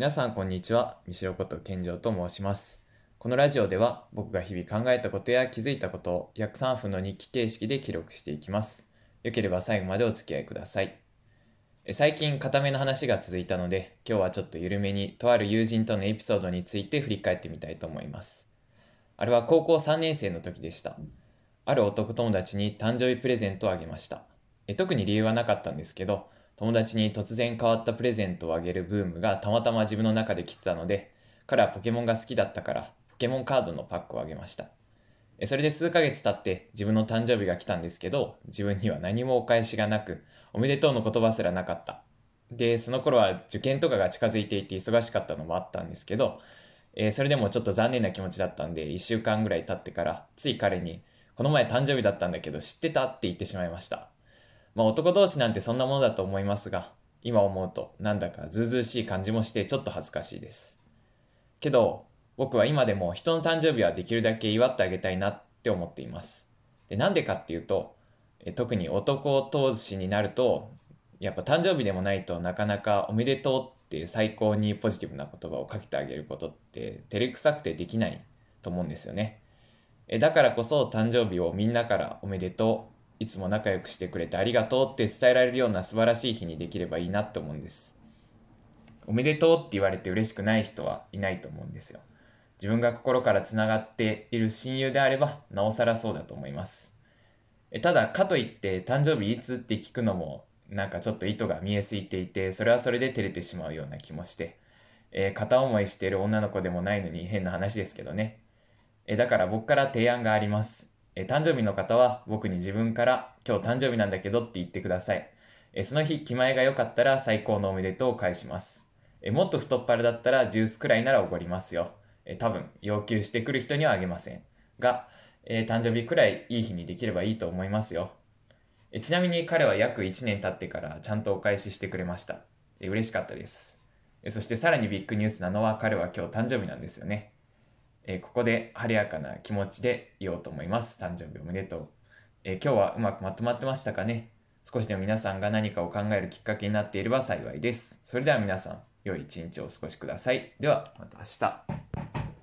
皆さんこんにちは。三代こと健城と申します。このラジオでは僕が日々考えたことや気づいたことを約3分の日記形式で記録していきます。よければ最後までお付き合いください。最近固めの話が続いたので、今日はちょっと緩めにとある友人とのエピソードについて振り返ってみたいと思います。あれは高校3年生の時でした。ある男友達に誕生日プレゼントをあげました。え特に理由はなかったんですけど、友達に突然変わったプレゼントをあげるブームがたまたま自分の中で来てたので、彼はポケモンが好きだったから、ポケモンカードのパックをあげました。それで数ヶ月経って自分の誕生日が来たんですけど、自分には何もお返しがなく、おめでとうの言葉すらなかった。で、その頃は受験とかが近づいていて忙しかったのもあったんですけど、えそれでもちょっと残念な気持ちだったんで、1週間ぐらい経ってから、つい彼に、この前誕生日だったんだけど知ってたって言ってしまいました。まあ男同士なんてそんなものだと思いますが、今思うとなんだかずうずうしい感じもしてちょっと恥ずかしいです。けど、僕は今でも人の誕生日はできるだけ祝ってあげたいなって思っています。で、なんでかっていうと、特に男同士になると、やっぱ誕生日でもないとなかなかおめでとうって最高にポジティブな言葉をかけてあげることって照れくさくてできないと思うんですよね。だからこそ誕生日をみんなからおめでとう、いつも仲良くしてくれてありがとうって伝えられるような素晴らしい日にできればいいなって思うんです。おめでとうって言われて嬉しくない人はいないと思うんですよ。自分が心からつながっている親友であればなおさらそうだと思います。えただかといって誕生日いつって聞くのもなんかちょっと意図が見えすぎていてそれはそれで照れてしまうような気もして、えー片思いしている女の子でもないのに変な話ですけどね。えだから僕から提案があります。え誕生日の方は僕に自分から今日誕生日なんだけどって言ってください。えその日気前が良かったら最高のおめでとうを返します。えもっと太っ腹だったらジュースくらいならおごりますよ。え多分要求してくる人にはあげません。が、え誕生日くらいいい日にできればいいと思いますよ。えちなみに彼は約1年経ってからちゃんとお返ししてくれました。え嬉しかったです。そしてさらにビッグニュースなのは彼は今日誕生日なんですよね。えーここで晴れやかな気持ちでいようと思います。誕生日おめでとう。えー今日はうまくまとまってましたかね？少しでも皆さんが何かを考えるきっかけになっていれば幸いです。それでは皆さん、良い一日をお過ごしください。では、また明日。